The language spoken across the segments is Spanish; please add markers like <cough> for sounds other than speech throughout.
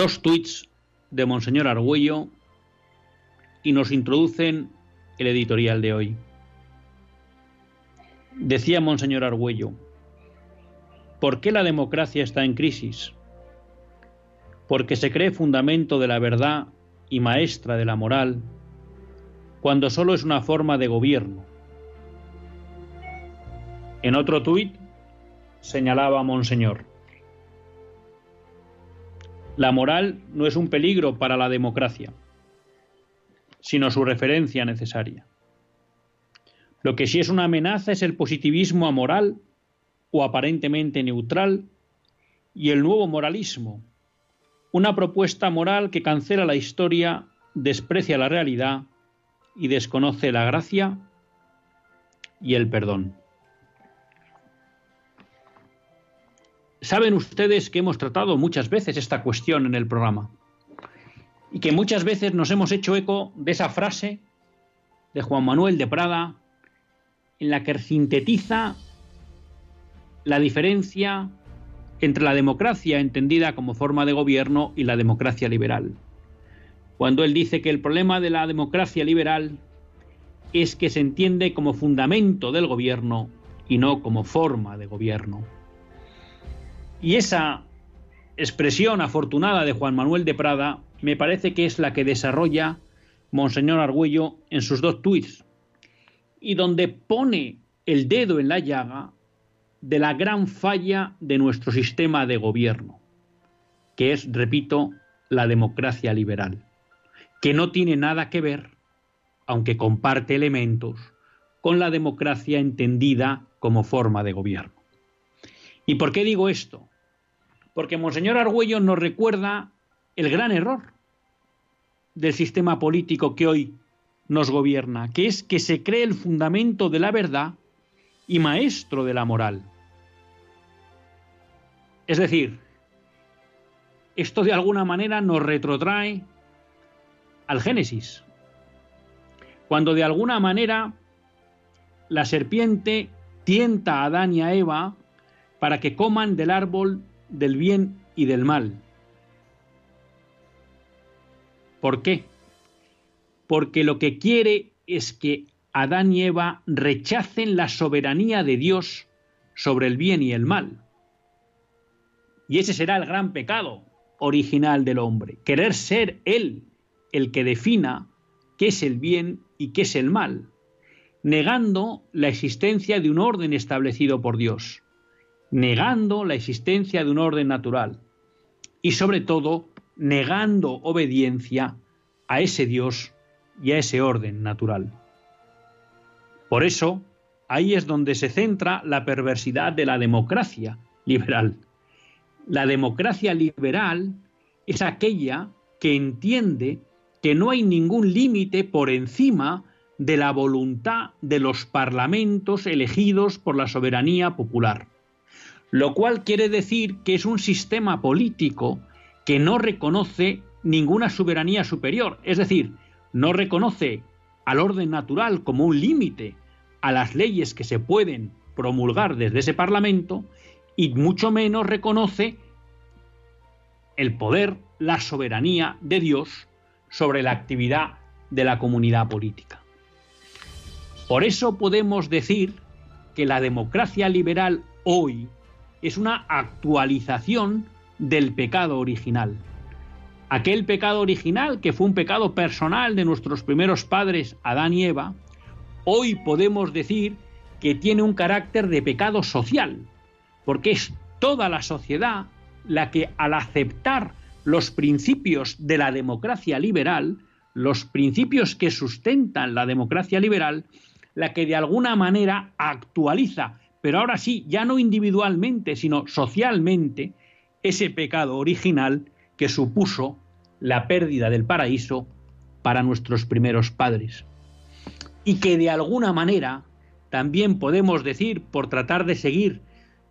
Dos tuits de Monseñor Argüello y nos introducen el editorial de hoy. Decía Monseñor Argüello, ¿por qué la democracia está en crisis? Porque se cree fundamento de la verdad y maestra de la moral cuando solo es una forma de gobierno. En otro tuit señalaba Monseñor, la moral no es un peligro para la democracia, sino su referencia necesaria. Lo que sí es una amenaza es el positivismo amoral o aparentemente neutral y el nuevo moralismo, una propuesta moral que cancela la historia, desprecia la realidad y desconoce la gracia y el perdón. Saben ustedes que hemos tratado muchas veces esta cuestión en el programa y que muchas veces nos hemos hecho eco de esa frase de Juan Manuel de Prada en la que sintetiza la diferencia entre la democracia entendida como forma de gobierno y la democracia liberal. Cuando él dice que el problema de la democracia liberal es que se entiende como fundamento del gobierno y no como forma de gobierno. Y esa expresión afortunada de Juan Manuel de Prada me parece que es la que desarrolla Monseñor Argüello en sus dos tuits, y donde pone el dedo en la llaga de la gran falla de nuestro sistema de gobierno, que es, repito, la democracia liberal, que no tiene nada que ver, aunque comparte elementos, con la democracia entendida como forma de gobierno. ¿Y por qué digo esto? Porque Monseñor Argüello nos recuerda el gran error del sistema político que hoy nos gobierna, que es que se cree el fundamento de la verdad y maestro de la moral. Es decir, esto de alguna manera nos retrotrae al Génesis, cuando de alguna manera la serpiente tienta a Adán y a Eva para que coman del árbol del bien y del mal. ¿Por qué? Porque lo que quiere es que Adán y Eva rechacen la soberanía de Dios sobre el bien y el mal. Y ese será el gran pecado original del hombre, querer ser Él el que defina qué es el bien y qué es el mal, negando la existencia de un orden establecido por Dios negando la existencia de un orden natural y sobre todo negando obediencia a ese Dios y a ese orden natural. Por eso, ahí es donde se centra la perversidad de la democracia liberal. La democracia liberal es aquella que entiende que no hay ningún límite por encima de la voluntad de los parlamentos elegidos por la soberanía popular lo cual quiere decir que es un sistema político que no reconoce ninguna soberanía superior, es decir, no reconoce al orden natural como un límite a las leyes que se pueden promulgar desde ese Parlamento y mucho menos reconoce el poder, la soberanía de Dios sobre la actividad de la comunidad política. Por eso podemos decir que la democracia liberal hoy es una actualización del pecado original. Aquel pecado original que fue un pecado personal de nuestros primeros padres, Adán y Eva, hoy podemos decir que tiene un carácter de pecado social, porque es toda la sociedad la que al aceptar los principios de la democracia liberal, los principios que sustentan la democracia liberal, la que de alguna manera actualiza, pero ahora sí, ya no individualmente, sino socialmente, ese pecado original que supuso la pérdida del paraíso para nuestros primeros padres. Y que de alguna manera también podemos decir, por tratar de seguir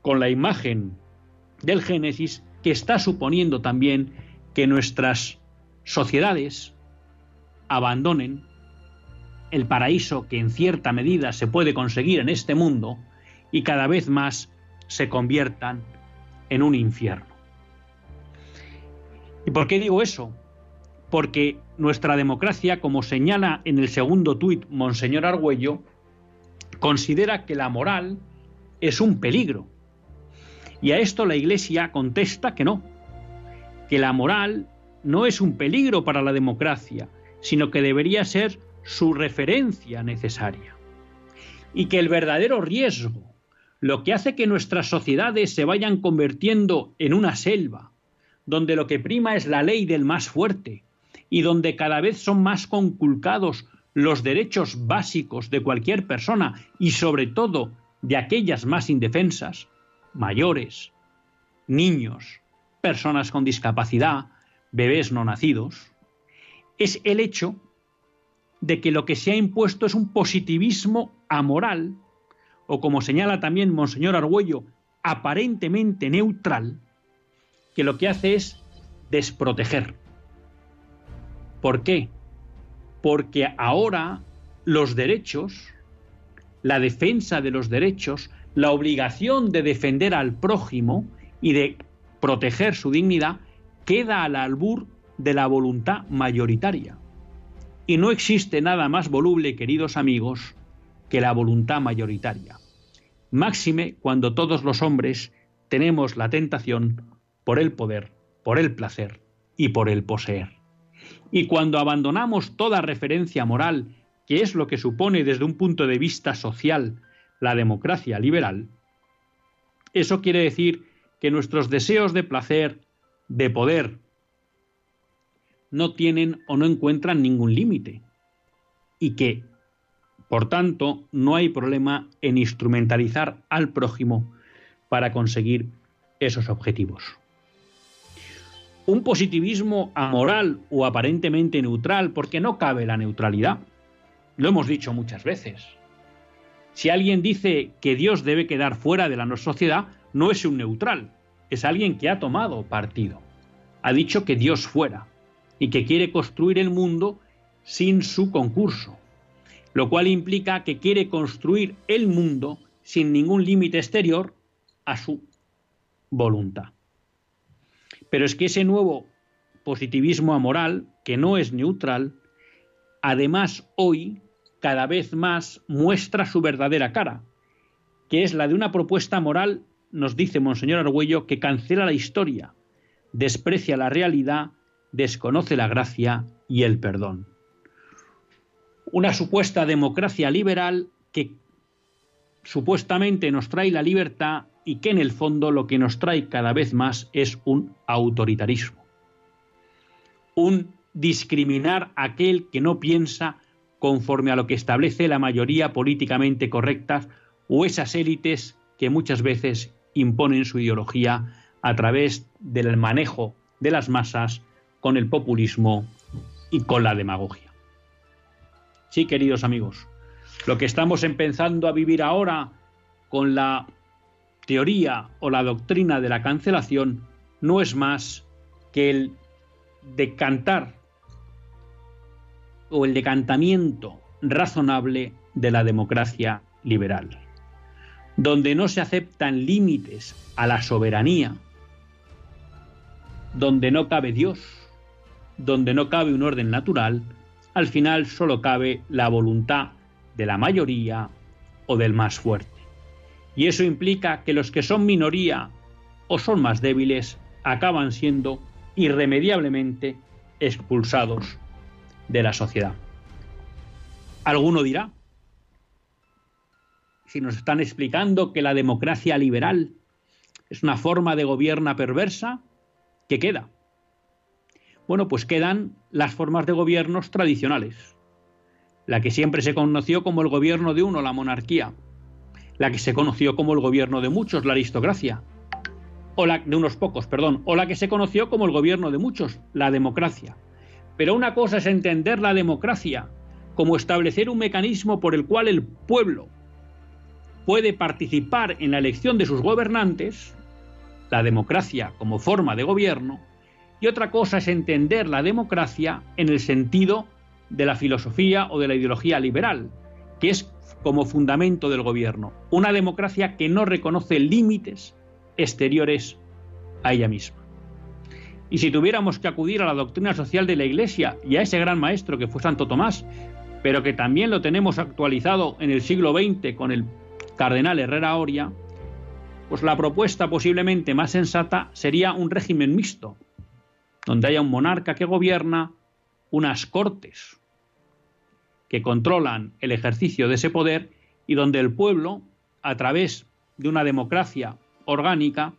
con la imagen del Génesis, que está suponiendo también que nuestras sociedades abandonen el paraíso que en cierta medida se puede conseguir en este mundo y cada vez más se conviertan en un infierno. ¿Y por qué digo eso? Porque nuestra democracia, como señala en el segundo tuit Monseñor Argüello, considera que la moral es un peligro. Y a esto la Iglesia contesta que no, que la moral no es un peligro para la democracia, sino que debería ser su referencia necesaria. Y que el verdadero riesgo, lo que hace que nuestras sociedades se vayan convirtiendo en una selva, donde lo que prima es la ley del más fuerte, y donde cada vez son más conculcados los derechos básicos de cualquier persona y sobre todo de aquellas más indefensas, mayores, niños, personas con discapacidad, bebés no nacidos, es el hecho de que lo que se ha impuesto es un positivismo amoral, o como señala también Monseñor Argüello, aparentemente neutral, que lo que hace es desproteger. ¿Por qué? Porque ahora los derechos, la defensa de los derechos, la obligación de defender al prójimo y de proteger su dignidad, queda al albur de la voluntad mayoritaria. Y no existe nada más voluble, queridos amigos, que la voluntad mayoritaria. Máxime cuando todos los hombres tenemos la tentación por el poder, por el placer y por el poseer. Y cuando abandonamos toda referencia moral, que es lo que supone desde un punto de vista social la democracia liberal, eso quiere decir que nuestros deseos de placer, de poder, no tienen o no encuentran ningún límite y que, por tanto, no hay problema en instrumentalizar al prójimo para conseguir esos objetivos. Un positivismo amoral o aparentemente neutral, porque no cabe la neutralidad. Lo hemos dicho muchas veces. Si alguien dice que Dios debe quedar fuera de la sociedad, no es un neutral, es alguien que ha tomado partido. Ha dicho que Dios fuera y que quiere construir el mundo sin su concurso, lo cual implica que quiere construir el mundo sin ningún límite exterior a su voluntad. Pero es que ese nuevo positivismo amoral, que no es neutral, además hoy cada vez más muestra su verdadera cara, que es la de una propuesta moral, nos dice Monseñor Argüello, que cancela la historia, desprecia la realidad desconoce la gracia y el perdón. Una supuesta democracia liberal que supuestamente nos trae la libertad y que en el fondo lo que nos trae cada vez más es un autoritarismo. Un discriminar a aquel que no piensa conforme a lo que establece la mayoría políticamente correcta o esas élites que muchas veces imponen su ideología a través del manejo de las masas con el populismo y con la demagogia. Sí, queridos amigos, lo que estamos empezando a vivir ahora con la teoría o la doctrina de la cancelación no es más que el decantar o el decantamiento razonable de la democracia liberal, donde no se aceptan límites a la soberanía, donde no cabe Dios, donde no cabe un orden natural, al final solo cabe la voluntad de la mayoría o del más fuerte. Y eso implica que los que son minoría o son más débiles acaban siendo irremediablemente expulsados de la sociedad. Alguno dirá, si nos están explicando que la democracia liberal es una forma de gobierna perversa, ¿qué queda? Bueno, pues quedan las formas de gobiernos tradicionales. La que siempre se conoció como el gobierno de uno, la monarquía. La que se conoció como el gobierno de muchos, la aristocracia. O la de unos pocos, perdón. O la que se conoció como el gobierno de muchos, la democracia. Pero una cosa es entender la democracia como establecer un mecanismo por el cual el pueblo puede participar en la elección de sus gobernantes, la democracia como forma de gobierno, y otra cosa es entender la democracia en el sentido de la filosofía o de la ideología liberal, que es como fundamento del gobierno. Una democracia que no reconoce límites exteriores a ella misma. Y si tuviéramos que acudir a la doctrina social de la Iglesia y a ese gran maestro que fue Santo Tomás, pero que también lo tenemos actualizado en el siglo XX con el cardenal Herrera Oria, pues la propuesta posiblemente más sensata sería un régimen mixto, donde haya un monarca que gobierna, unas cortes que controlan el ejercicio de ese poder y donde el pueblo, a través de una democracia orgánica,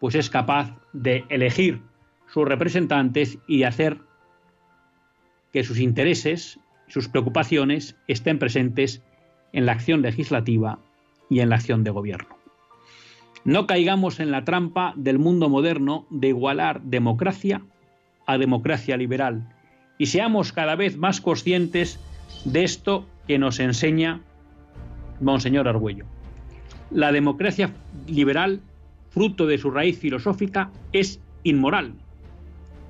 pues es capaz de elegir sus representantes y de hacer que sus intereses, sus preocupaciones estén presentes en la acción legislativa y en la acción de gobierno. No caigamos en la trampa del mundo moderno de igualar democracia a democracia liberal y seamos cada vez más conscientes de esto que nos enseña Monseñor Argüello. La democracia liberal, fruto de su raíz filosófica, es inmoral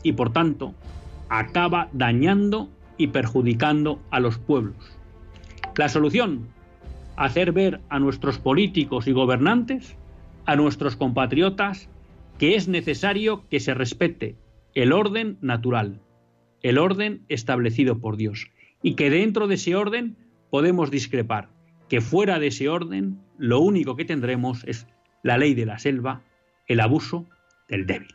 y por tanto acaba dañando y perjudicando a los pueblos. La solución, hacer ver a nuestros políticos y gobernantes, a nuestros compatriotas, que es necesario que se respete el orden natural, el orden establecido por Dios, y que dentro de ese orden podemos discrepar, que fuera de ese orden lo único que tendremos es la ley de la selva, el abuso del débil.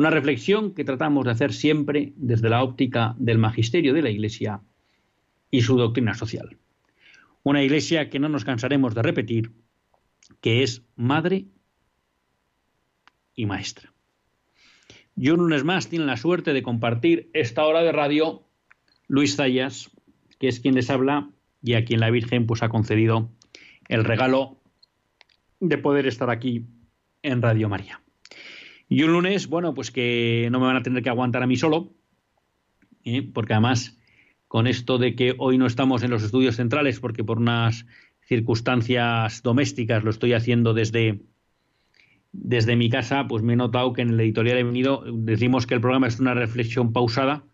Una reflexión que tratamos de hacer siempre desde la óptica del magisterio de la Iglesia y su doctrina social. Una Iglesia que no nos cansaremos de repetir, que es madre y maestra. Yo un lunes más tiene la suerte de compartir esta hora de radio Luis Zayas, que es quien les habla y a quien la Virgen pues, ha concedido el regalo de poder estar aquí en Radio María. Y un lunes, bueno, pues que no me van a tener que aguantar a mí solo, ¿eh? porque además con esto de que hoy no estamos en los estudios centrales, porque por unas circunstancias domésticas lo estoy haciendo desde desde mi casa, pues me he notado que en el editorial he venido, decimos que el programa es una reflexión pausada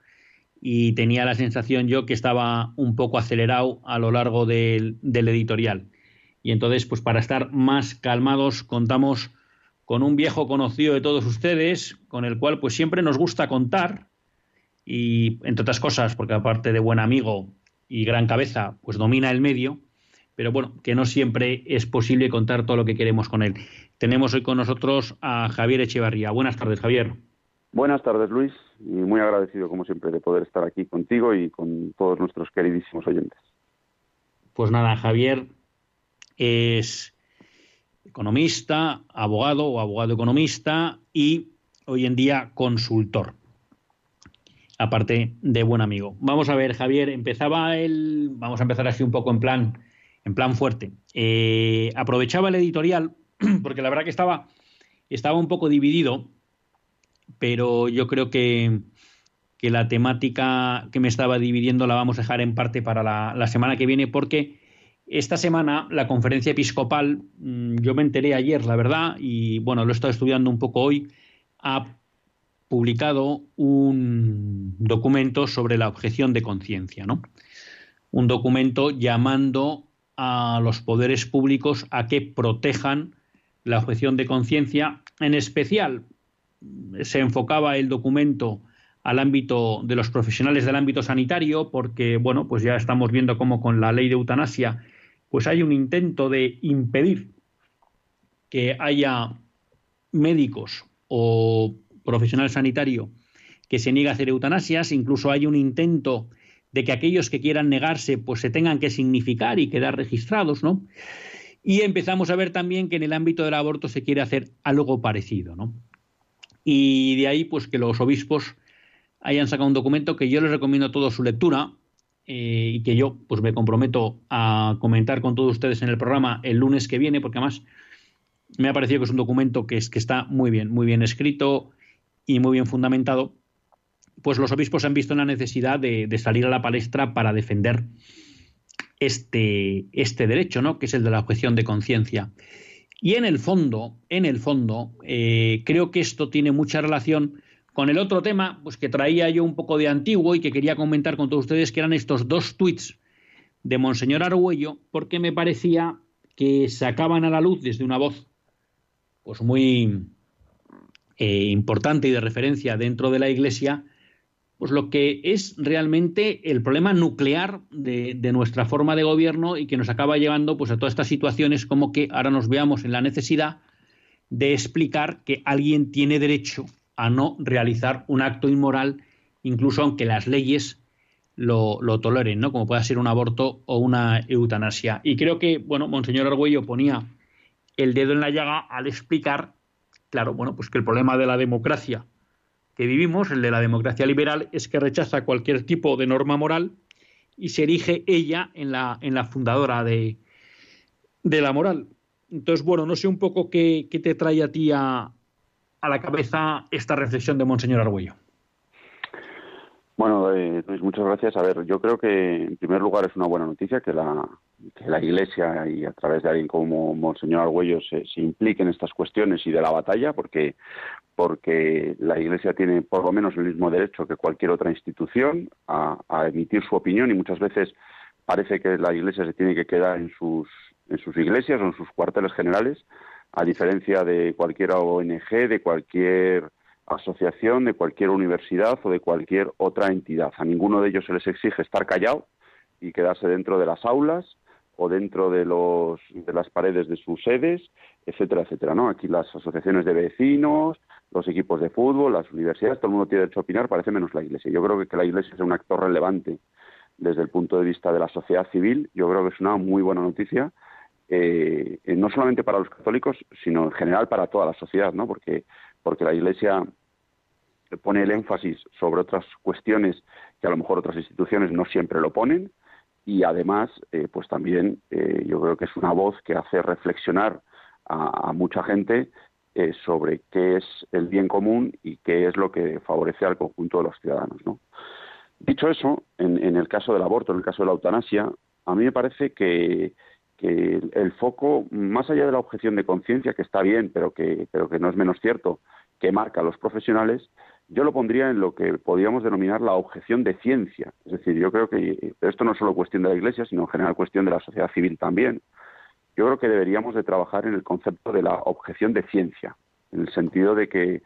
y tenía la sensación yo que estaba un poco acelerado a lo largo del, del editorial. Y entonces, pues para estar más calmados, contamos con un viejo conocido de todos ustedes, con el cual pues siempre nos gusta contar y entre otras cosas, porque aparte de buen amigo y gran cabeza, pues domina el medio, pero bueno, que no siempre es posible contar todo lo que queremos con él. Tenemos hoy con nosotros a Javier Echevarría. Buenas tardes, Javier. Buenas tardes, Luis, y muy agradecido, como siempre, de poder estar aquí contigo y con todos nuestros queridísimos oyentes. Pues nada, Javier es economista, abogado o abogado economista y hoy en día consultor aparte de buen amigo. Vamos a ver, Javier, empezaba el, vamos a empezar así un poco en plan, en plan fuerte. Eh, aprovechaba el editorial <clears throat> porque la verdad que estaba, estaba un poco dividido, pero yo creo que, que la temática que me estaba dividiendo la vamos a dejar en parte para la, la semana que viene porque esta semana la conferencia episcopal, mm, yo me enteré ayer, la verdad, y bueno, lo he estado estudiando un poco hoy, ha publicado un documento sobre la objeción de conciencia, ¿no? Un documento llamando a los poderes públicos a que protejan la objeción de conciencia. En especial, se enfocaba el documento al ámbito de los profesionales del ámbito sanitario, porque, bueno, pues ya estamos viendo cómo con la ley de eutanasia, pues hay un intento de impedir que haya médicos o profesional sanitario que se niega a hacer eutanasias, incluso hay un intento de que aquellos que quieran negarse pues se tengan que significar y quedar registrados, ¿no? Y empezamos a ver también que en el ámbito del aborto se quiere hacer algo parecido, ¿no? Y de ahí pues que los obispos hayan sacado un documento que yo les recomiendo a todos su lectura eh, y que yo pues me comprometo a comentar con todos ustedes en el programa el lunes que viene, porque además me ha parecido que es un documento que, es, que está muy bien, muy bien escrito, y muy bien fundamentado, pues los obispos han visto la necesidad de, salir a la palestra para defender este, este derecho, ¿no? que es el de la objeción de conciencia. Y en el fondo, en el fondo, eh, creo que esto tiene mucha relación con el otro tema, pues que traía yo un poco de antiguo y que quería comentar con todos ustedes, que eran estos dos tweets de Monseñor Argüello, porque me parecía que sacaban a la luz desde una voz, pues muy, eh, importante y de referencia dentro de la Iglesia, pues lo que es realmente el problema nuclear de, nuestra forma de gobierno y que nos acaba llevando pues, a todas estas situaciones como que ahora nos veamos en la necesidad de explicar que alguien tiene derecho a no realizar un acto inmoral, incluso aunque las leyes lo, lo, toleren, ¿no? Como pueda ser un aborto o una eutanasia. Y creo que, bueno, Monseñor Argüello ponía el dedo en la llaga al explicar Claro, bueno, pues que el problema de la democracia que vivimos, el de la democracia liberal, es que rechaza cualquier tipo de norma moral y se erige ella en la, en la fundadora de, de la moral. Entonces, bueno, no sé un poco qué, qué te trae a ti a, a, la cabeza esta reflexión de Monseñor Argüello. Bueno, eh, Luis, muchas gracias. A ver, yo creo que en primer lugar es una buena noticia que la, que la Iglesia y a través de alguien como Monseñor Argüello se, implique en estas cuestiones y de la batalla, porque, porque la Iglesia tiene por lo menos el mismo derecho que cualquier otra institución a, a emitir su opinión y muchas veces parece que la Iglesia se tiene que quedar en sus, en sus iglesias o en sus cuarteles generales, a diferencia de cualquier ONG, de cualquier asociación, de cualquier universidad o de cualquier otra entidad. A ninguno de ellos se les exige estar callado y quedarse dentro de las aulas o dentro de, los, de las paredes de sus sedes, etcétera, etcétera. ¿no? Aquí las asociaciones de vecinos, los equipos de fútbol, las universidades, todo el mundo tiene derecho a opinar, parece menos la Iglesia. Yo creo que, la Iglesia es un actor relevante desde el punto de vista de la sociedad civil. Yo creo que es una muy buena noticia, eh, no solamente para los católicos, sino en general para toda la sociedad, ¿no? porque porque la Iglesia pone el énfasis sobre otras cuestiones que a lo mejor otras instituciones no siempre lo ponen y además eh, pues también eh, yo creo que es una voz que hace reflexionar a, mucha gente sobre qué es el bien común y qué es lo que favorece al conjunto de los ciudadanos ¿no? dicho eso en, en, el caso del aborto en el caso de la eutanasia a mí me parece que que el, foco, más allá de la objeción de conciencia, que está bien, pero que, pero que no es menos cierto, que marca a los profesionales, yo lo pondría en lo que podríamos denominar la objeción de ciencia. Es decir, yo creo que esto no es solo cuestión de la Iglesia, sino en general cuestión de la sociedad civil también. Yo creo que deberíamos de trabajar en el concepto de la objeción de ciencia, en el sentido de que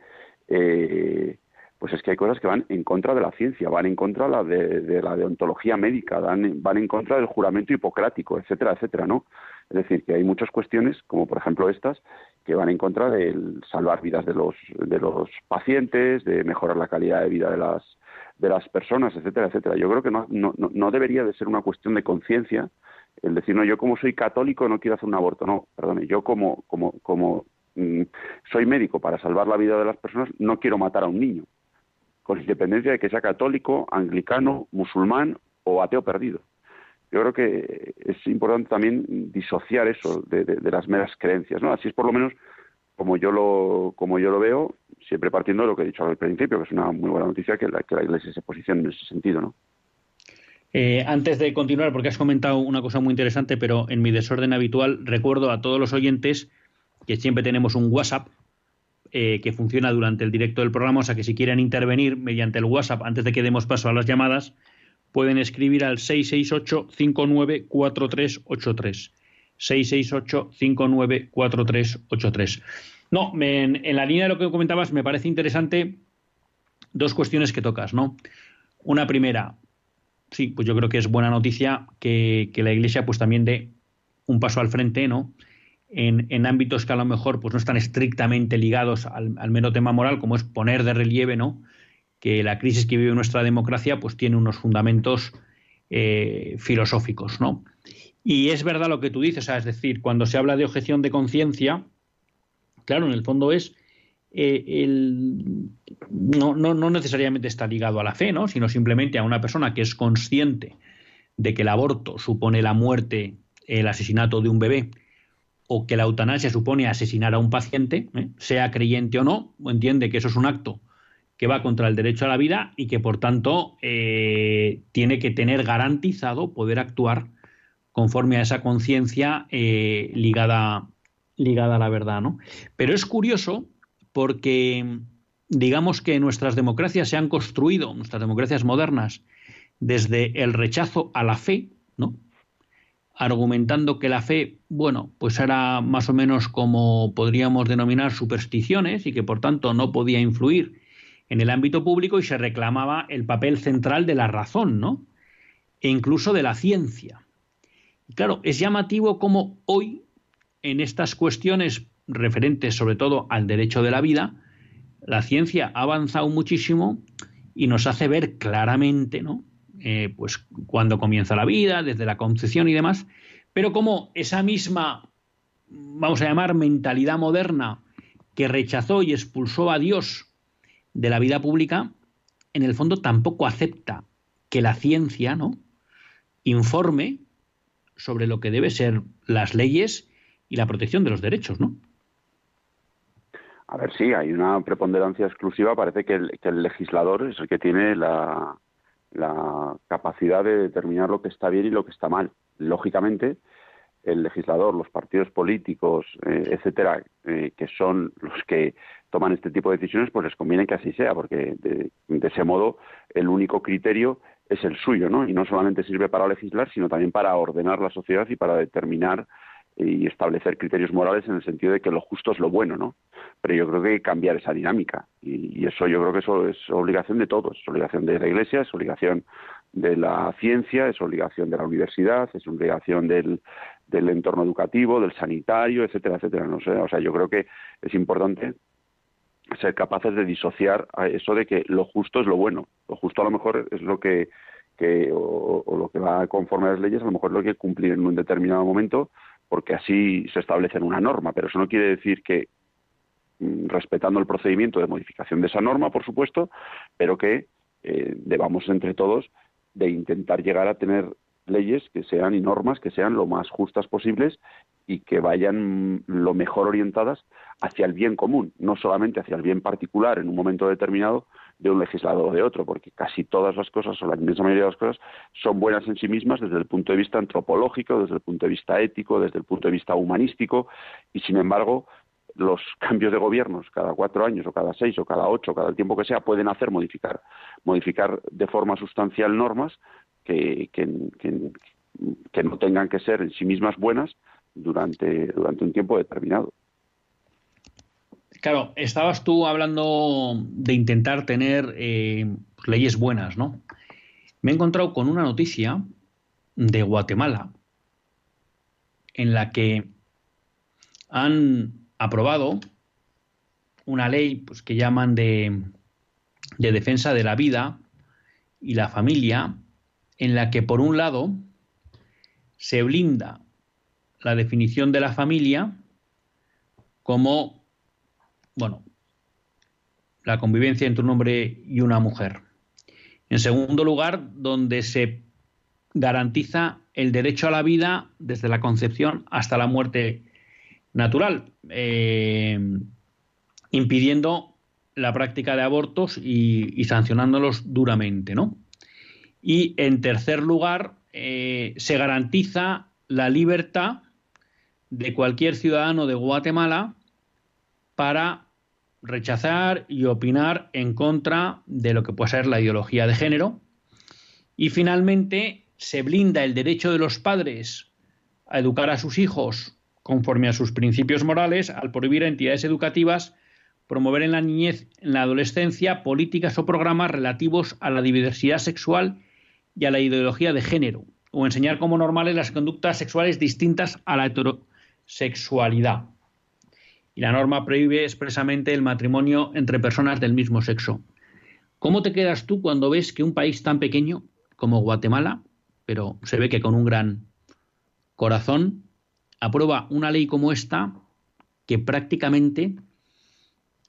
eh, pues es que hay cosas que van en contra de la ciencia, van en contra de la, de, la deontología médica, van, van en contra del juramento hipocrático, etcétera, etcétera, ¿no? Es decir, que hay muchas cuestiones, como por ejemplo estas, que van en contra de salvar vidas de los, de los pacientes, de mejorar la calidad de vida de las, de las personas, etcétera, etcétera. Yo creo que no, no, no debería de ser una cuestión de conciencia el decir, no, yo como soy católico no quiero hacer un aborto. No, perdone, yo como, como, como mm, soy médico para salvar la vida de las personas, no quiero matar a un niño con independencia de que sea católico, anglicano, musulmán o ateo perdido. Yo creo que es importante también disociar eso de, las meras creencias, ¿no? Así es por lo menos como yo lo como yo lo veo, siempre partiendo de lo que he dicho al principio, que es una muy buena noticia que la, que la Iglesia se posicione en ese sentido, ¿no? Eh, antes de continuar, porque has comentado una cosa muy interesante, pero en mi desorden habitual recuerdo a todos los oyentes que siempre tenemos un WhatsApp eh, que funciona durante el directo del programa, o sea que si quieren intervenir mediante el WhatsApp antes de que demos paso a las llamadas, pueden escribir al 668-594383. 668-594383. No, en, la línea de lo que comentabas, me parece interesante dos cuestiones que tocas, ¿no? Una primera, sí, pues yo creo que es buena noticia que, que la Iglesia pues también dé un paso al frente, ¿no? En, ámbitos que a lo mejor pues, no están estrictamente ligados al, mero tema moral, como es poner de relieve ¿no? que la crisis que vive nuestra democracia pues, tiene unos fundamentos eh, filosóficos. ¿no? Y es verdad lo que tú dices, es decir, cuando se habla de objeción de conciencia, claro, en el fondo es eh, el, no, no, no, necesariamente está ligado a la fe, ¿no? sino simplemente a una persona que es consciente de que el aborto supone la muerte, el asesinato de un bebé, o que la eutanasia supone asesinar a un paciente, ¿eh? sea creyente o no, entiende que eso es un acto que va contra el derecho a la vida y que por tanto eh, tiene que tener garantizado poder actuar conforme a esa conciencia eh, ligada, ligada a la verdad. ¿no? Pero es curioso porque digamos que nuestras democracias se han construido, nuestras democracias modernas, desde el rechazo a la fe, ¿no? Argumentando que la fe, bueno, pues era más o menos como podríamos denominar supersticiones y que por tanto no podía influir en el ámbito público y se reclamaba el papel central de la razón, ¿no? E incluso de la ciencia. Y claro, es llamativo como hoy, en estas cuestiones referentes sobre todo al derecho de la vida, la ciencia ha avanzado muchísimo y nos hace ver claramente, ¿no? Eh, pues cuando comienza la vida, desde la concepción y demás, pero como esa misma, vamos a llamar, mentalidad moderna que rechazó y expulsó a Dios de la vida pública, en el fondo tampoco acepta que la ciencia, ¿no? informe sobre lo que debe ser las leyes y la protección de los derechos, ¿no? A ver, sí, hay una preponderancia exclusiva. Parece que el legislador es el que tiene la, la capacidad de determinar lo que está bien y lo que está mal. Lógicamente, el legislador, los partidos políticos, eh, etcétera, eh, que son los que toman este tipo de decisiones, pues les conviene que así sea, porque de, ese modo el único criterio es el suyo, ¿no? Y no solamente sirve para legislar, sino también para ordenar la sociedad y para determinar y establecer criterios morales en el sentido de que lo justo es lo bueno, ¿no? Pero yo creo que hay que cambiar esa dinámica y, eso yo creo que eso es obligación de todos, es obligación de la Iglesia, es obligación de la ciencia, es obligación de la universidad, es obligación del, del entorno educativo, del sanitario, etcétera, etcétera. No sé, o sea, yo creo que es importante ser capaces de disociar a eso de que lo justo es lo bueno. Lo justo a lo mejor es lo que, que o, lo que va conforme a las leyes, a lo mejor lo que cumplir en un determinado momento, porque así se establece en una norma, pero eso no quiere decir que mm, respetando el procedimiento de modificación de esa norma, por supuesto, pero que eh, debamos entre todos de intentar llegar a tener leyes que sean y normas que sean lo más justas posibles y que vayan mm, lo mejor orientadas hacia el bien común, no solamente hacia el bien particular en un momento determinado, de un legislador o de otro, porque casi todas las cosas, o la inmensa mayoría de las cosas, son buenas en sí mismas desde el punto de vista antropológico, desde el punto de vista ético, desde el punto de vista humanístico, y sin embargo, los cambios de gobiernos cada cuatro años o cada seis o cada ocho, cada el tiempo que sea, pueden hacer modificar, modificar de forma sustancial normas que, que, que no tengan que ser en sí mismas buenas durante, durante un tiempo determinado. Claro, estabas tú hablando de intentar tener eh, leyes buenas, ¿no? Me he encontrado con una noticia de Guatemala en la que han aprobado una ley pues, que llaman de, de defensa de la vida y la familia, en la que por un lado se blinda la definición de la familia como bueno, la convivencia entre un hombre y una mujer. En segundo lugar, donde se garantiza el derecho a la vida desde la concepción hasta la muerte natural, eh, impidiendo la práctica de abortos y, sancionándolos duramente, ¿no? Y en tercer lugar, eh, se garantiza la libertad de cualquier ciudadano de Guatemala para rechazar y opinar en contra de lo que puede ser la ideología de género. Y finalmente se blinda el derecho de los padres a educar a sus hijos conforme a sus principios morales al prohibir a entidades educativas promover en la niñez, en la adolescencia, políticas o programas relativos a la diversidad sexual y a la ideología de género, o enseñar como normales las conductas sexuales distintas a la heterosexualidad y la norma prohíbe expresamente el matrimonio entre personas del mismo sexo. ¿Cómo te quedas tú cuando ves que un país tan pequeño como Guatemala, pero se ve que con un gran corazón, aprueba una ley como esta que prácticamente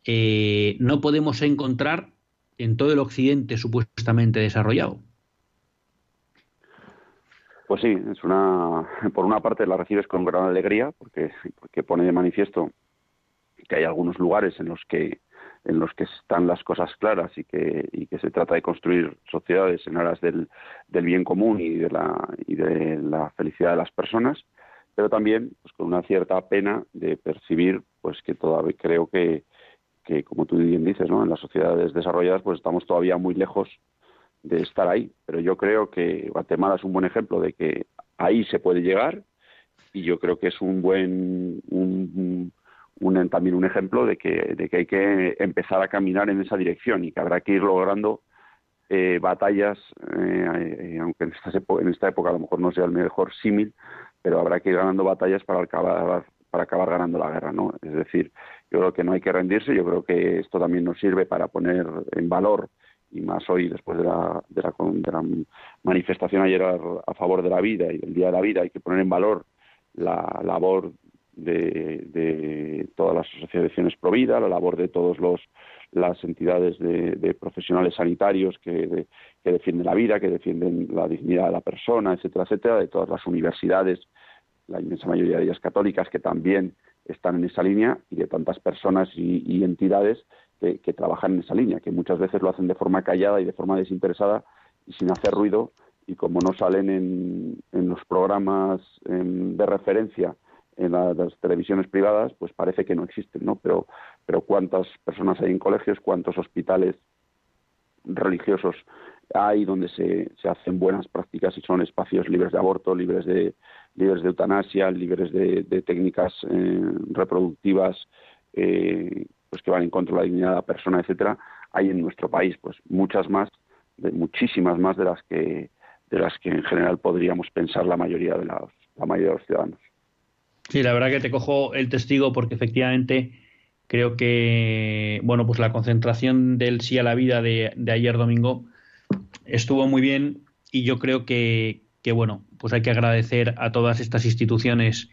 eh, no podemos encontrar en todo el occidente supuestamente desarrollado? Pues sí, es una, por una parte la recibes con gran alegría porque, porque pone de manifiesto que hay algunos lugares en los que en los que están las cosas claras y que, y que se trata de construir sociedades en aras del, del bien común y de, la, y de la felicidad de las personas, pero también pues, con una cierta pena de percibir pues que todavía creo que, que como tú bien dices, ¿no? en las sociedades desarrolladas pues estamos todavía muy lejos de estar ahí, pero yo creo que Guatemala es un buen ejemplo de que ahí se puede llegar y yo creo que es un buen un, también un ejemplo de que, de que hay que empezar a caminar en esa dirección y que habrá que ir logrando eh, batallas, eh, eh, aunque en esta, en esta época a lo mejor no sea el mejor símil, pero habrá que ir ganando batallas para acabar, para acabar ganando la guerra, ¿no? Es decir, yo creo que no hay que rendirse, yo creo que esto también nos sirve para poner en valor y más hoy después de la, de la, de la manifestación ayer a, favor de la vida y del Día de la Vida, hay que poner en valor la labor de, todas las asociaciones pro vida, la labor de todas las entidades de, profesionales sanitarios que, defienden la vida, que defienden la dignidad de la persona, etcétera, etcétera, de todas las universidades, la inmensa mayoría de ellas católicas, que también están en esa línea, y de tantas personas y, entidades que, trabajan en esa línea, que muchas veces lo hacen de forma callada y de forma desinteresada y sin hacer ruido, y como no salen en, los programas de referencia en las televisiones privadas, pues parece que no existen, ¿no? Pero, pero cuántas personas hay en colegios, cuántos hospitales religiosos hay donde se, se hacen buenas prácticas y son espacios libres de aborto, libres de, libres de eutanasia, libres de, técnicas eh, reproductivas eh, pues que van en contra de la dignidad de la persona, etcétera, hay en nuestro país pues muchas más, de, muchísimas más de las que de las que en general podríamos pensar la mayoría de la mayoría de los ciudadanos. Sí, la verdad que te cojo el testigo porque efectivamente creo que, bueno, pues la concentración del sí a la vida de, ayer domingo estuvo muy bien y yo creo que, que, bueno, pues hay que agradecer a todas estas instituciones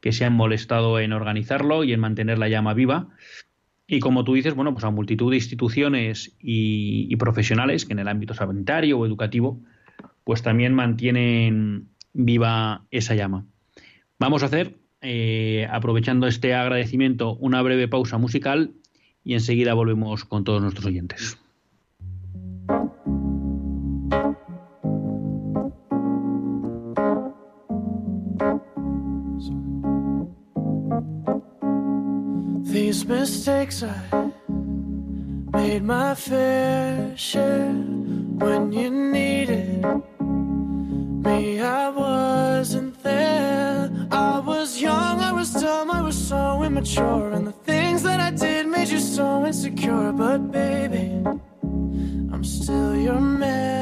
que se han molestado en organizarlo y en mantener la llama viva. Y como tú dices, bueno, pues a multitud de instituciones y, profesionales que en el ámbito sanitario o educativo, pues también mantienen viva esa llama. Vamos a hacer eh, aprovechando este agradecimiento, una breve pausa musical y enseguida volvemos con todos nuestros oyentes. Immature, and the things that I did made you so insecure. But baby, I'm still your man,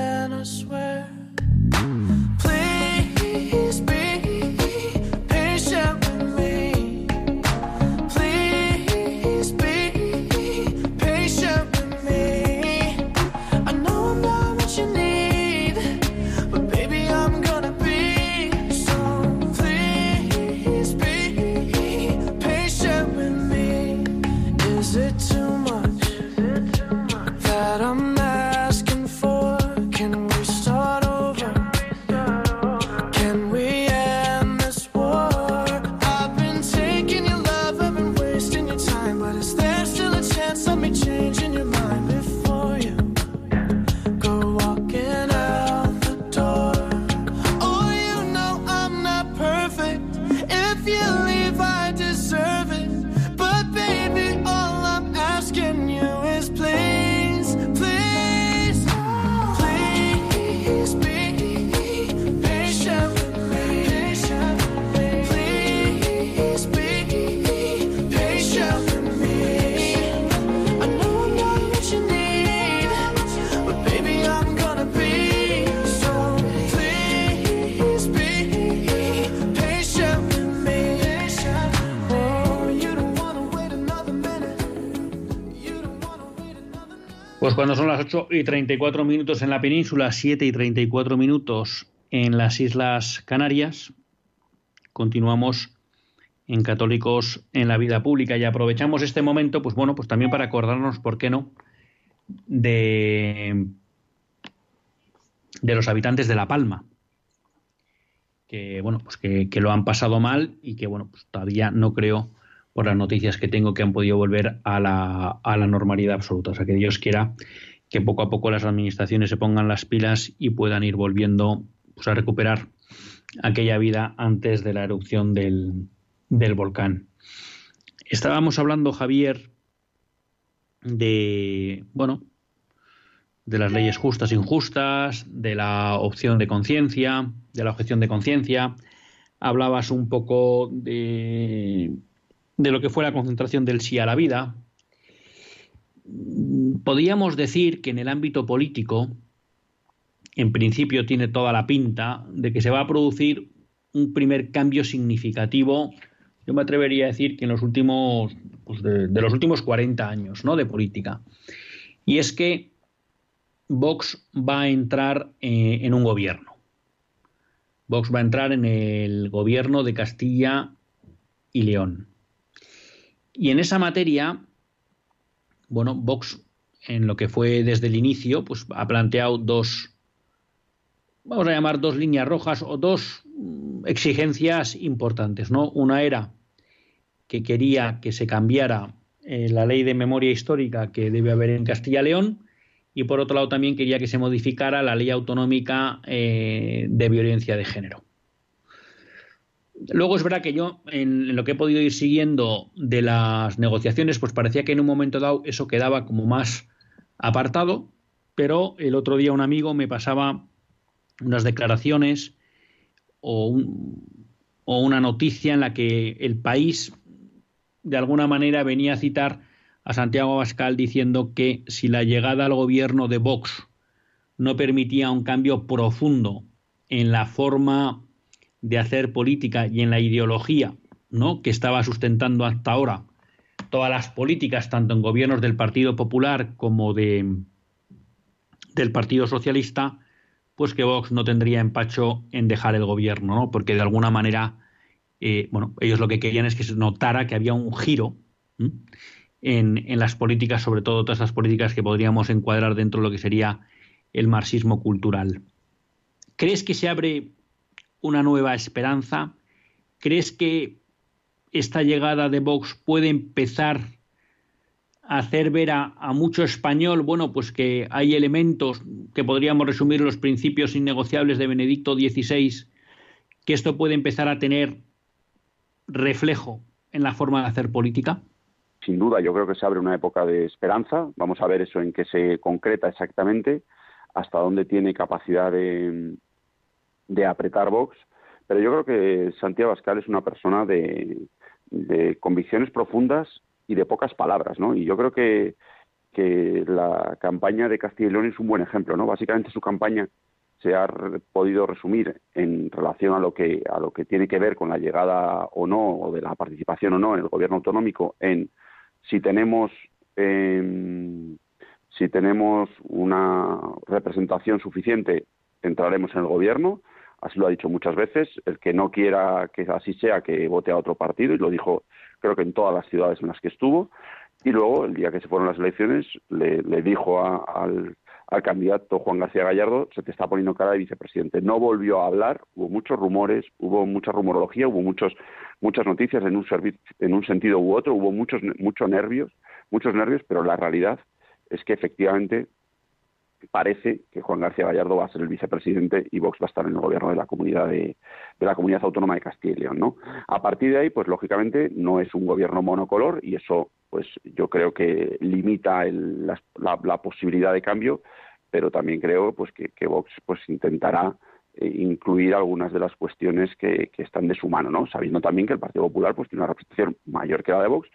Pues cuando son las 8 y 34 minutos en la península, 7 y 34 minutos en las Islas Canarias, continuamos en Católicos en la Vida Pública y aprovechamos este momento, pues bueno, pues también para acordarnos, ¿por qué no?, de, de los habitantes de La Palma, que bueno, pues que, que lo han pasado mal y que bueno, pues todavía no creo por las noticias que tengo que han podido volver a la, a la normalidad absoluta. O sea, que Dios quiera que poco a poco las administraciones se pongan las pilas y puedan ir volviendo pues, a recuperar aquella vida antes de la erupción del, del volcán. Estábamos hablando, Javier, de, bueno, de las leyes justas e injustas, de la opción de conciencia, de la objeción de conciencia. Hablabas un poco de, de lo que fue la concentración del sí a la vida. Podríamos decir que en el ámbito político, en principio tiene toda la pinta de que se va a producir un primer cambio significativo, yo me atrevería a decir que en los últimos, pues de, de los últimos 40 años ¿no? de política. Y es que Vox va a entrar eh, en un gobierno. Vox va a entrar en el gobierno de Castilla y León. Y en esa materia, bueno, Vox, en lo que fue desde el inicio, pues ha planteado dos, vamos a llamar dos líneas rojas o dos mm, exigencias importantes, ¿no? Una era que quería que se cambiara eh, la ley de memoria histórica que debe haber en Castilla y León y por otro lado también quería que se modificara la ley autonómica eh, de violencia de género. Luego es verdad que yo, en, lo que he podido ir siguiendo de las negociaciones, pues parecía que en un momento dado eso quedaba como más apartado, pero el otro día un amigo me pasaba unas declaraciones o, o una noticia en la que el país de alguna manera venía a citar a Santiago Abascal diciendo que si la llegada al gobierno de Vox no permitía un cambio profundo en la forma de hacer política y en la ideología ¿no? que estaba sustentando hasta ahora todas las políticas, tanto en gobiernos del Partido Popular como de, del Partido Socialista, pues que Vox no tendría empacho en dejar el gobierno, ¿no? porque de alguna manera, eh, bueno, ellos lo que querían es que se notara que había un giro en, en, las políticas, sobre todo todas las políticas que podríamos encuadrar dentro de lo que sería el marxismo cultural. ¿Crees que se abre una nueva esperanza? ¿Crees que esta llegada de Vox puede empezar a hacer ver a, mucho español, bueno, pues que hay elementos que podríamos resumir los principios innegociables de Benedicto XVI, que esto puede empezar a tener reflejo en la forma de hacer política? sin duda, yo creo que se abre una época de esperanza. Vamos a ver eso en qué se concreta exactamente, hasta dónde tiene capacidad de, de apretar Vox. Pero yo creo que Santiago Abascal es una persona de, convicciones profundas y de pocas palabras, ¿no? Y yo creo que, que la campaña de Castilla y León es un buen ejemplo, ¿no? Básicamente su campaña se ha podido resumir en relación a lo que a lo que tiene que ver con la llegada o no o de la participación o no en el gobierno autonómico en si tenemos em, si tenemos una representación suficiente entraremos en el gobierno así lo ha dicho muchas veces el que no quiera que así sea que vote a otro partido y lo dijo creo que en todas las ciudades en las que estuvo y luego el día que se fueron las elecciones le, dijo al candidato Juan García Gallardo se te está poniendo cara de vicepresidente. No volvió a hablar, hubo muchos rumores, hubo mucha rumorología, hubo muchos, muchas noticias en un, en un sentido u otro, hubo muchos, muchos nervios, muchos nervios, pero la realidad es que efectivamente parece que Juan García Gallardo va a ser el vicepresidente y Vox va a estar en el gobierno de la comunidad de, la comunidad autónoma de Castilla y León, ¿no? A partir de ahí, pues lógicamente no es un gobierno monocolor y eso, pues yo creo que limita la, posibilidad de cambio, pero también creo, pues que, Vox, pues intentará eh, incluir algunas de las cuestiones que, que, están de su mano, ¿no? Sabiendo también que el Partido Popular, pues tiene una representación mayor que la de Vox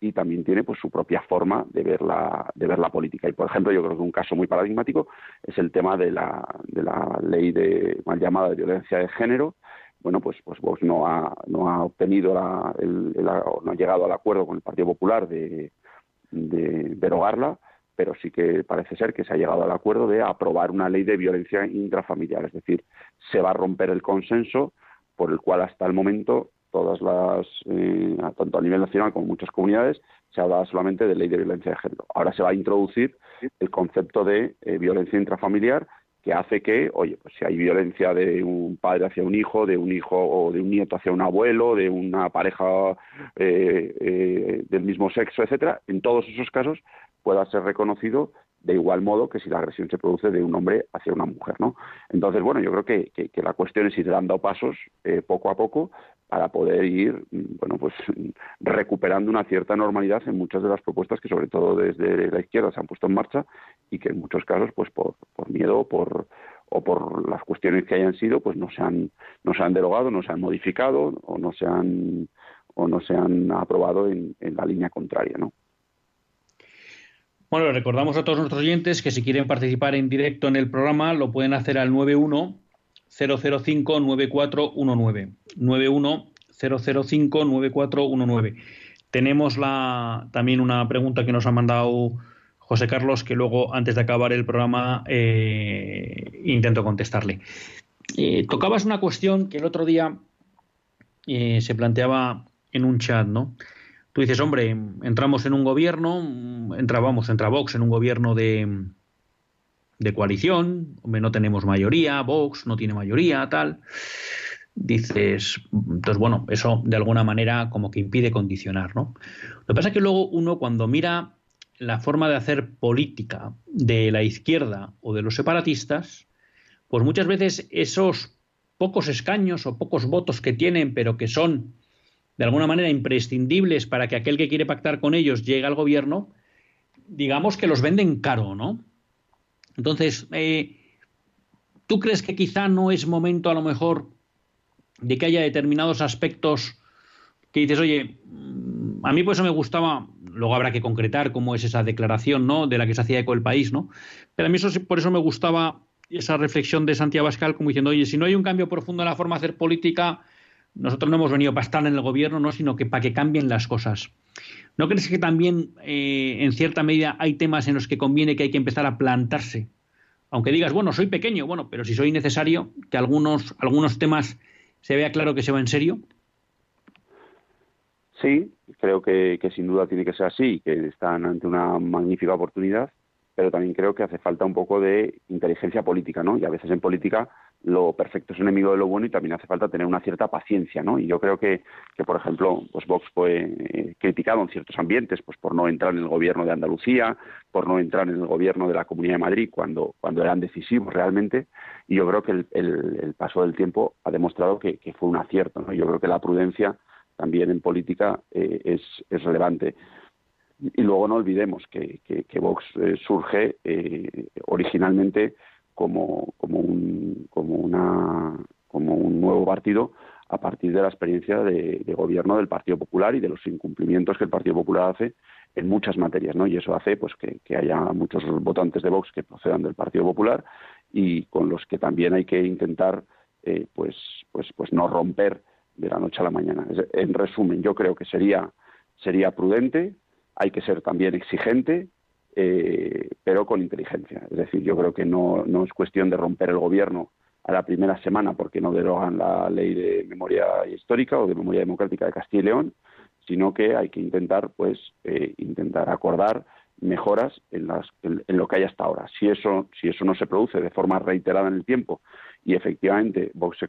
y también tiene pues su propia forma de ver la de ver la política. Y por ejemplo yo creo que un caso muy paradigmático es el tema de la, de la ley de mal llamada de violencia de género. Bueno pues pues Vox no ha no ha obtenido la, el, no ha llegado al acuerdo con el Partido Popular de, de derogarla pero sí que parece ser que se ha llegado al acuerdo de aprobar una ley de violencia intrafamiliar. Es decir se va a romper el consenso por el cual hasta el momento todas las, eh, tanto a nivel nacional como en muchas comunidades, se habla solamente de ley de violencia de género. Ahora se va a introducir el concepto de eh, violencia intrafamiliar que hace que, oye, pues si hay violencia de un padre hacia un hijo, de un hijo o de un nieto hacia un abuelo, de una pareja eh, del mismo sexo, etcétera, en todos esos casos pueda ser reconocido de igual modo que si la agresión se produce de un hombre hacia una mujer, ¿no? Entonces, bueno, yo creo que, que, la cuestión es ir dando pasos eh, poco a poco para poder ir, mm, bueno, pues <laughs> recuperando una cierta normalidad en muchas de las propuestas que sobre todo desde la izquierda se han puesto en marcha y que en muchos casos, pues por, por miedo o por, o por las cuestiones que hayan sido, pues no se han, no se han derogado, no se han modificado o no se han, o no se han aprobado en, en la línea contraria, ¿no? Bueno, recordamos a todos nuestros oyentes que si quieren participar en directo en el programa lo pueden hacer al 91 005 9419. 91 005 9419. Tenemos la, también una pregunta que nos ha mandado José Carlos que luego, antes de acabar el programa, eh, intento contestarle. Eh, tocabas una cuestión que el otro día eh, se planteaba en un chat, ¿no? Tú dices, hombre, entramos en un gobierno, entrábamos, entra Vox en un gobierno de, de coalición, hombre, no tenemos mayoría, Vox no tiene mayoría, tal. Dices, entonces, bueno, eso de alguna manera como que impide condicionar, ¿no? Lo que pasa es que luego uno cuando mira la forma de hacer política de la izquierda o de los separatistas, pues muchas veces esos pocos escaños o pocos votos que tienen, pero que son de alguna manera imprescindibles para que aquel que quiere pactar con ellos llegue al gobierno, digamos que los venden caro, ¿no? Entonces, eh, ¿tú crees que quizá no es momento a lo mejor de que haya determinados aspectos que dices, oye, mm, a mí por eso me gustaba, luego habrá que concretar cómo es esa declaración, ¿no? De la que se hacía eco el país, ¿no? Pero a mí eso, por eso me gustaba esa reflexión de Santiago Bascal como diciendo, oye, si no hay un cambio profundo en la forma de hacer política, nosotros no hemos venido para estar en el gobierno, ¿no? sino que para que cambien las cosas. ¿No crees que también, eh, en cierta medida, hay temas en los que conviene que hay que empezar a plantarse? Aunque digas, bueno, soy pequeño, bueno, pero si soy necesario que algunos, algunos temas se vea claro que se va en serio. Sí, creo que, que sin duda tiene que ser así, que están ante una magnífica oportunidad, pero también creo que hace falta un poco de inteligencia política, ¿no? Y a veces en política lo perfecto es enemigo de lo bueno y también hace falta tener una cierta paciencia, ¿no? Y yo creo que, que por ejemplo, pues Vox fue eh, criticado en ciertos ambientes, pues por no entrar en el gobierno de Andalucía, por no entrar en el gobierno de la Comunidad de Madrid cuando, cuando eran decisivos realmente, y yo creo que el, el, paso del tiempo ha demostrado que, que, fue un acierto, ¿no? Yo creo que la prudencia también en política eh, es, es relevante. Y luego no olvidemos que, que, Vox eh, surge originalmente como, como, un, como, una, como un nuevo partido a partir de la experiencia de, gobierno del Partido Popular y de los incumplimientos que el Partido Popular hace en muchas materias, ¿no? Y eso hace pues que, que, haya muchos votantes de Vox que procedan del Partido Popular y con los que también hay que intentar eh, pues pues pues no romper de la noche a la mañana. En resumen, yo creo que sería sería prudente, hay que ser también exigente, eh, pero con inteligencia. Es decir, yo creo que no, no es cuestión de romper el gobierno a la primera semana porque no derogan la ley de memoria histórica o de memoria democrática de Castilla y León, sino que hay que intentar, pues, eh, intentar acordar mejoras en, las, en, lo que hay hasta ahora. Si eso, si eso no se produce de forma reiterada en el tiempo y efectivamente Vox se,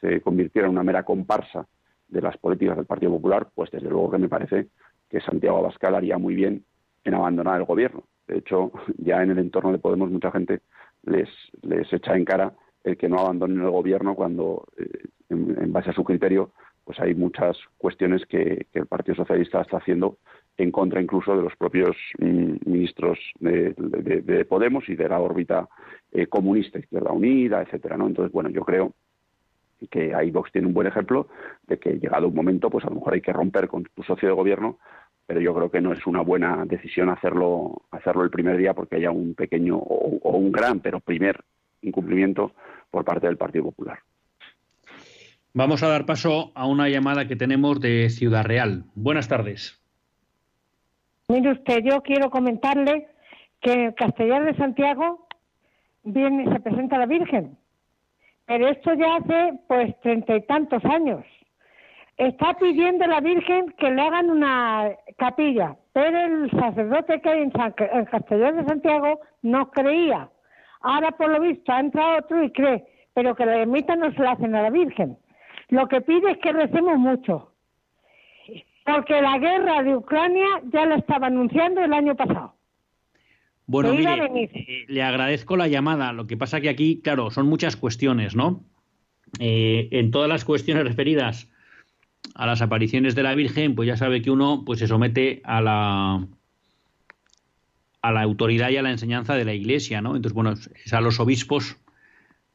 se convirtiera en una mera comparsa de las políticas del Partido Popular, pues desde luego que me parece que Santiago Abascal haría muy bien en abandonar el gobierno. De hecho, ya en el entorno de Podemos mucha gente les, les echa en cara el que no abandonen el gobierno cuando, eh, en, base a su criterio, pues hay muchas cuestiones que, el Partido Socialista está haciendo en contra incluso de los propios mm, ministros de, Podemos y de la órbita eh, comunista, Izquierda Unida, etcétera, ¿no? Entonces, bueno, yo creo que ahí Vox tiene un buen ejemplo de que llegado un momento, pues a lo mejor hay que romper con tu socio de gobierno pero yo creo que no es una buena decisión hacerlo hacerlo el primer día porque haya un pequeño o, un gran, pero primer incumplimiento por parte del Partido Popular. Vamos a dar paso a una llamada que tenemos de Ciudad Real. Buenas tardes. Mire usted, yo quiero comentarle que en Castellar de Santiago viene se presenta la Virgen, pero esto ya hace pues treinta y tantos años está pidiendo a la Virgen que le hagan una capilla, pero el sacerdote que hay en, San, Castellón de Santiago no creía. Ahora, por lo visto, ha entrado otro y cree, pero que la ermita no se la hacen a la Virgen. Lo que pide es que recemos mucho, porque la guerra de Ucrania ya la estaba anunciando el año pasado. Bueno, mire, eh, le agradezco la llamada. Lo que pasa que aquí, claro, son muchas cuestiones, ¿no? Eh, en todas las cuestiones referidas a las apariciones de la Virgen, pues ya sabe que uno pues se somete a la a la autoridad y a la enseñanza de la Iglesia, ¿no? Entonces, bueno, es a los obispos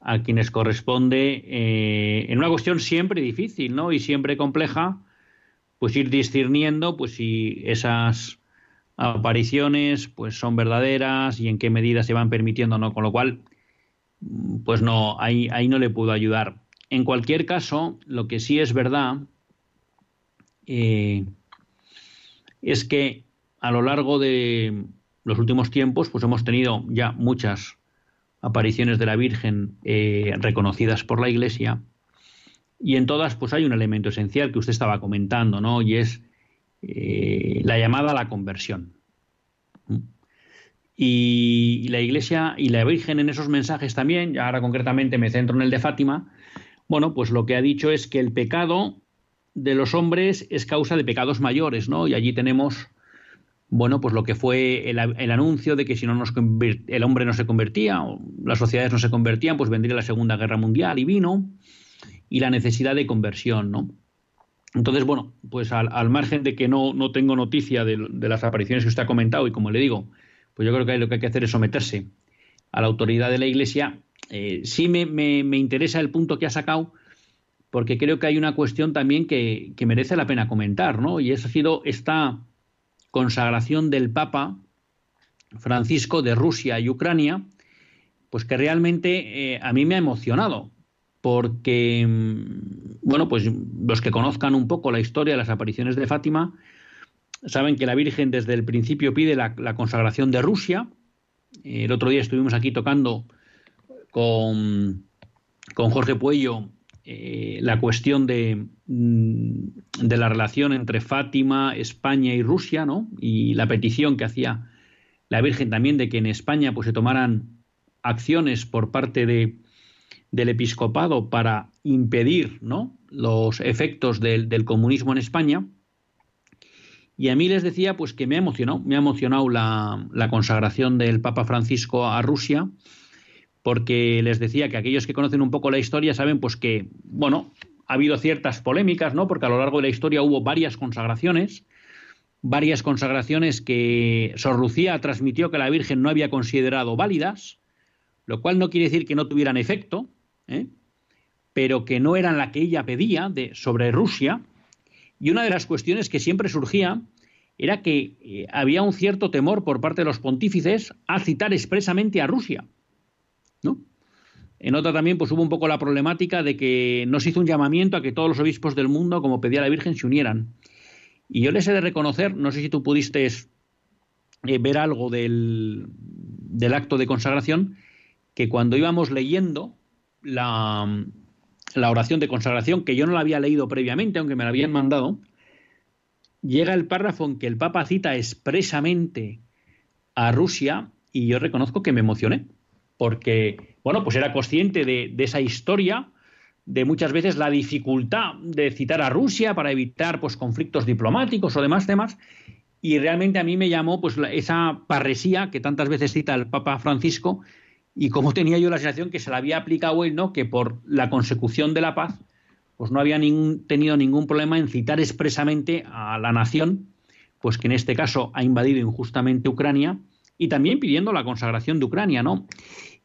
a quienes corresponde, eh, en una cuestión siempre difícil, ¿no? Y siempre compleja, pues ir discerniendo, pues si esas apariciones, pues son verdaderas y en qué medida se van permitiendo, ¿no? Con lo cual, pues no, ahí, ahí no le puedo ayudar. En cualquier caso, lo que sí es verdad eh, es que a lo largo de los últimos tiempos, pues hemos tenido ya muchas apariciones de la Virgen eh, reconocidas por la Iglesia, y en todas, pues hay un elemento esencial que usted estaba comentando, ¿no? Y es eh, la llamada a la conversión. Y, la Iglesia y la Virgen en esos mensajes también, ahora concretamente me centro en el de Fátima, bueno, pues lo que ha dicho es que el pecado de los hombres es causa de pecados mayores, ¿no? Y allí tenemos, bueno, pues lo que fue el, anuncio de que si no nos el hombre no se convertía, o las sociedades no se convertían, pues vendría la Segunda Guerra Mundial y vino, y la necesidad de conversión, ¿no? Entonces, bueno, pues al, margen de que no, no tengo noticia de, las apariciones que usted ha comentado, y como le digo, pues yo creo que lo que hay que hacer es someterse a la autoridad de la Iglesia. Eh, sí me, me interesa el punto que ha sacado, porque creo que hay una cuestión también que, merece la pena comentar, ¿no? Y esa ha sido esta consagración del Papa Francisco de Rusia y Ucrania, pues que realmente eh, a mí me ha emocionado, porque, mm, bueno, pues los que conozcan un poco la historia de las apariciones de Fátima, saben que la Virgen desde el principio pide la, la consagración de Rusia. El otro día estuvimos aquí tocando con, con Jorge Puello eh, la cuestión mm, de, la relación entre Fátima, España y Rusia, ¿no? Y la petición que hacía la Virgen también de que en España pues, se tomaran acciones por parte de, del episcopado para impedir ¿no? los efectos del, comunismo en España. Y a mí les decía pues que me ha emocionado, me ha emocionado la consagración del Papa Francisco a Rusia porque les decía que aquellos que conocen un poco la historia saben pues que, bueno, ha habido ciertas polémicas, ¿no? Porque a lo largo de la historia hubo varias consagraciones varias consagraciones que Sor Lucía transmitió que la Virgen no había considerado válidas, lo cual no quiere decir que no tuvieran efecto, ¿eh? pero que no eran la que ella pedía de, sobre Rusia. Y una de las cuestiones que siempre surgía era que eh, había un cierto temor por parte de los pontífices a citar expresamente a Rusia. En otra también pues hubo un poco la problemática de que no se hizo un llamamiento a que todos los obispos del mundo, como pedía la Virgen, se unieran. Y yo les he de reconocer, no sé si tú pudiste eh, ver algo del, del, acto de consagración, que cuando íbamos leyendo la, la oración de consagración, que yo no la había leído previamente, aunque me la habían mandado, llega el párrafo en que el Papa cita expresamente a Rusia y yo reconozco que me emocioné, porque, bueno, pues era consciente de, esa historia, de muchas veces la dificultad de citar a Rusia para evitar pues, conflictos diplomáticos o demás temas. Y realmente a mí me llamó pues, esa parresía que tantas veces cita el Papa Francisco y como tenía yo la sensación que se la había aplicado él, ¿no? que por la consecución de la paz pues no había ningún, tenido ningún problema en citar expresamente a la nación, pues que en este caso ha invadido injustamente Ucrania, y también pidiendo la consagración de Ucrania, ¿no?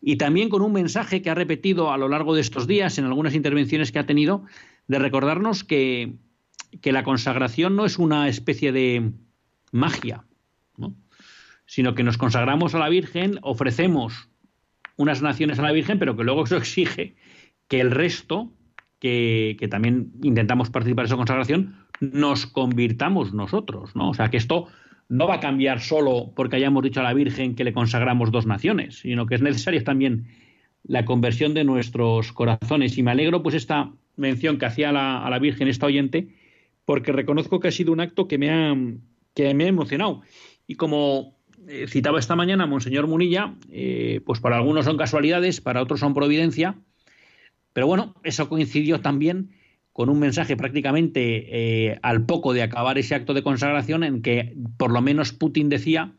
Y también con un mensaje que ha repetido a lo largo de estos días en algunas intervenciones que ha tenido, de recordarnos que, que la consagración no es una especie de magia, ¿no? sino que nos consagramos a la Virgen, ofrecemos unas naciones a la Virgen, pero que luego eso exige que el resto, que, que también intentamos participar en esa consagración, nos convirtamos nosotros, ¿no? O sea, que esto no va a cambiar solo porque hayamos dicho a la Virgen que le consagramos dos naciones, sino que es necesaria también la conversión de nuestros corazones. Y me alegro pues esta mención que hacía la, a la Virgen esta oyente, porque reconozco que ha sido un acto que me ha, que me ha emocionado. Y como eh, citaba esta mañana Monseñor Munilla, eh, pues para algunos son casualidades, para otros son providencia, pero bueno, eso coincidió también con un mensaje prácticamente eh, al poco de acabar ese acto de consagración en que por lo menos Putin decía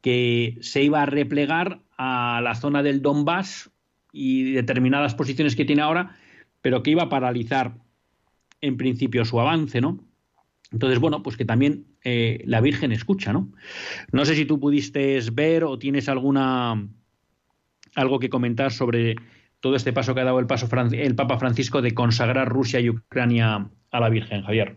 que se iba a replegar a la zona del Donbass y determinadas posiciones que tiene ahora, pero que iba a paralizar en principio su avance, ¿no? Entonces, bueno, pues que también eh, la Virgen escucha, ¿no? No sé si tú pudiste ver o tienes alguna algo que comentar sobre todo este paso que ha dado el, paso, el Papa Francisco de consagrar Rusia y Ucrania a la Virgen, Javier.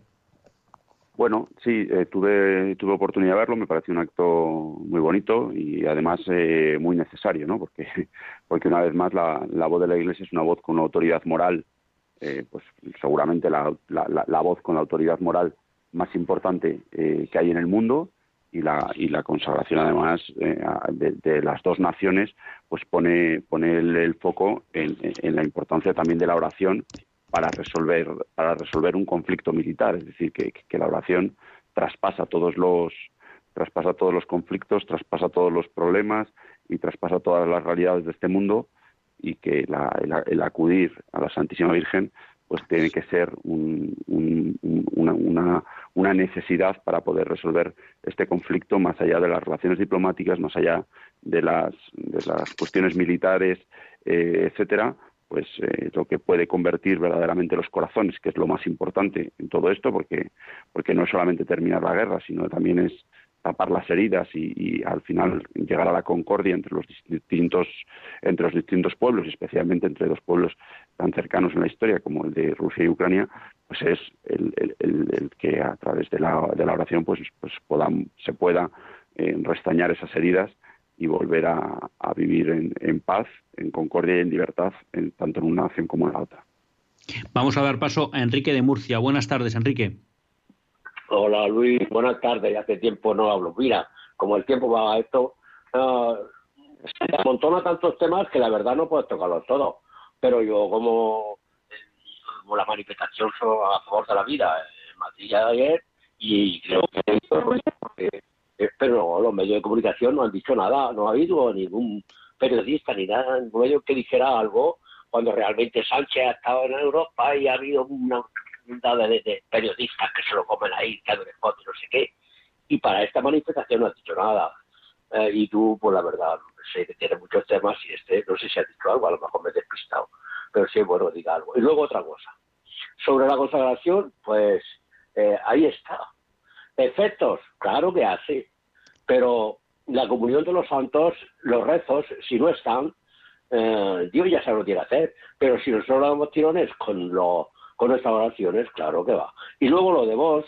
Bueno, sí, eh, tuve, tuve oportunidad de verlo, me pareció un acto muy bonito y además eh, muy necesario, ¿no? Porque, <laughs> porque una vez más la, la, voz de la Iglesia es una voz con una autoridad moral, eh, pues seguramente la, la, la, voz con la autoridad moral más importante eh, que hay en el mundo y la, y la consagración además eh, de, las dos naciones pues pone, pone el, foco en, la importancia también de la oración para resolver, para resolver un conflicto militar, es decir, que, la oración traspasa todos los traspasa todos los conflictos, traspasa todos los problemas y traspasa todas las realidades de este mundo y que la, el, acudir a la Santísima Virgen pues tiene que ser un, un, una, una, una, necesidad para poder resolver este conflicto más allá de las relaciones diplomáticas, más allá de las, de las cuestiones militares, eh, etcétera, pues eh, lo que puede convertir verdaderamente los corazones, que es lo más importante en todo esto, porque, porque no es solamente terminar la guerra, sino también es tapar las heridas y, al final llegar a la concordia entre los distintos entre los distintos pueblos, especialmente entre dos pueblos tan cercanos en la historia como el de Rusia y Ucrania, pues es el, que a través de la, de la oración pues, pues se pueda eh, restañar esas heridas y volver a, a vivir en, en, paz, en concordia y en libertad, en, tanto en una nación como en la otra. Vamos a dar paso a Enrique de Murcia. Buenas tardes, Enrique. Hola Luis, buenas tardes, hace tiempo no hablo. Mira, como el tiempo va a esto, uh, se amontona tantos temas que la verdad no puedo tocarlos todos. Pero yo como, la manifestación a favor de la vida en Madrid ayer, y creo que pero los medios de comunicación no han dicho nada, no ha habido ningún periodista ni nada, ningún medio que dijera algo cuando realmente Sánchez ha estado en Europa y ha habido una de, periodistas que se lo comen ahí, que hacen fotos, no sé qué. Y para esta manifestación no has dicho nada. Eh, y tú, pues la verdad, sé que tiene muchos temas y este, no sé si has dicho algo, a lo mejor me he despistado. Pero sí, bueno, diga algo. Y luego otra cosa. Sobre la consagración, pues eh, ahí está. efectos, claro que hace, pero la comunión de los santos, los rezos, si no están, eh, Dios ya sabe lo que quiere hacer, pero si nosotros damos tirones con, lo, con nuestras oraciones, claro que va. Y luego lo de vos,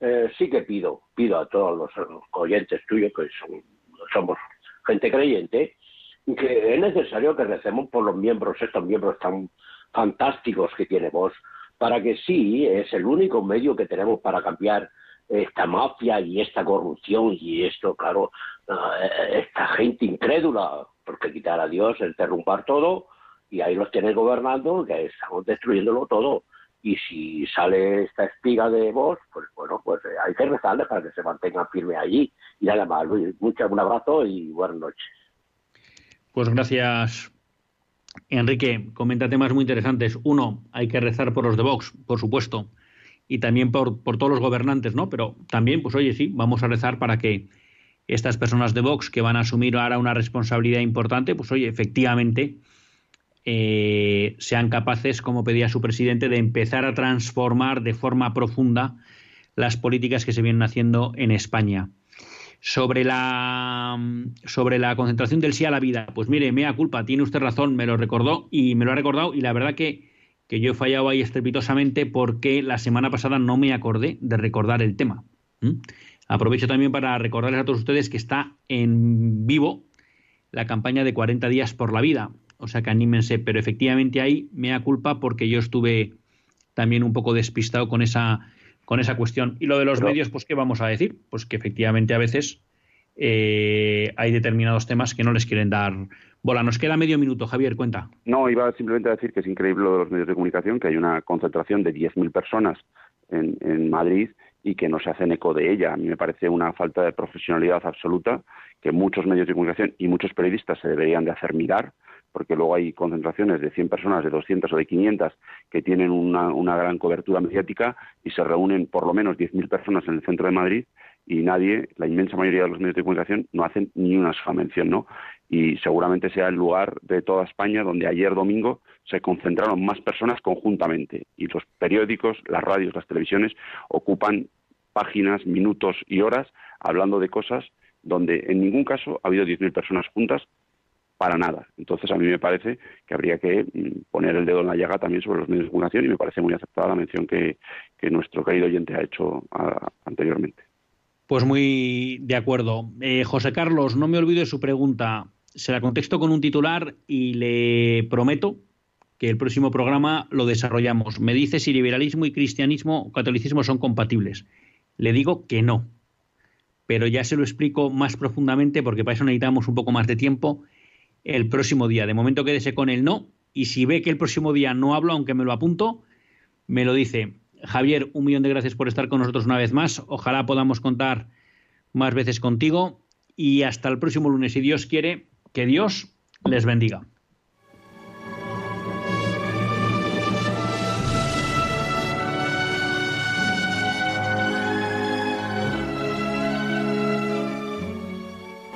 eh, sí que pido, pido a todos los oyentes tuyos, que son, somos gente creyente, que es necesario que recemos por los miembros, estos miembros tan fantásticos que tiene vos, para que sí, es el único medio que tenemos para cambiar esta mafia y esta corrupción y esto, claro, eh, esta gente incrédula, porque quitar a Dios es derrumbar todo y ahí los tienes gobernando, que estamos destruyéndolo todo. Y si sale esta espiga de vos, pues bueno, pues eh, hay que rezarles para que se mantengan firmes allí. Y nada más, Luis, mucho, un abrazo y buenas noches. Pues gracias, Enrique. Comenta temas muy interesantes. Uno, hay que rezar por los de Vox, por supuesto, y también por todos los gobernantes, ¿no? Pero también, pues oye, sí, vamos a rezar para que estas personas de Vox que van a asumir ahora una responsabilidad importante, pues oye, efectivamente eh, sean capaces, como pedía su presidente, de empezar a transformar de forma profunda las políticas que se vienen haciendo en España. Sobre la, sobre la concentración del sí a la vida, pues mire, mea culpa, tiene usted razón, me lo recordó y me lo ha recordado y la verdad que, que yo he fallado ahí estrepitosamente porque la semana pasada no me acordé de recordar el tema. Aprovecho también para recordarles a todos ustedes que está en vivo la campaña de 40 días por la vida. O sea que anímense, pero efectivamente ahí me da culpa porque yo estuve también un poco despistado con esa, con esa cuestión. Y lo de los medios, pues, ¿qué vamos a decir? Pues que efectivamente a veces eh, hay determinados temas que no les quieren dar bola. Nos queda medio minuto, Javier, cuenta. No, iba simplemente a decir que es increíble lo de los medios de comunicación, que hay una concentración de 10.000 personas en, en Madrid y que no se hacen eco de ella. A mí me parece una falta de profesionalidad absoluta que muchos medios de comunicación y muchos periodistas se deberían de hacer mirar, porque luego hay concentraciones de 100 personas, de 200 o de 500 que tienen una, gran cobertura mediática y se reúnen por lo menos 10.000 personas en el centro de Madrid y nadie, la inmensa mayoría de los medios de comunicación, no hacen ni una sola mención, ¿no? Y seguramente sea el lugar de toda España donde ayer domingo se concentraron más personas conjuntamente y los periódicos, las radios, las televisiones ocupan páginas, minutos y horas hablando de cosas donde en ningún caso ha habido 10.000 personas juntas para nada. Entonces, a mí me parece que habría que mm, poner el dedo en la llaga también sobre los medios de comunicación y me parece muy aceptada la mención que, nuestro querido oyente ha hecho anteriormente. Pues muy de acuerdo. Eh, José Carlos, no me olvido de su pregunta. Se la contesto con un titular y le prometo que el próximo programa lo desarrollamos. Me dice si liberalismo y cristianismo o catolicismo son compatibles. Le digo que no. Pero ya se lo explico más profundamente porque para eso necesitamos un poco más de tiempo el próximo día. De momento quédese con el no y si ve que el próximo día no hablo, aunque me lo apunto, me lo dice. Javier, un millón de gracias por estar con nosotros una vez más. Ojalá podamos contar más veces contigo y hasta el próximo lunes, si Dios quiere, que Dios les bendiga.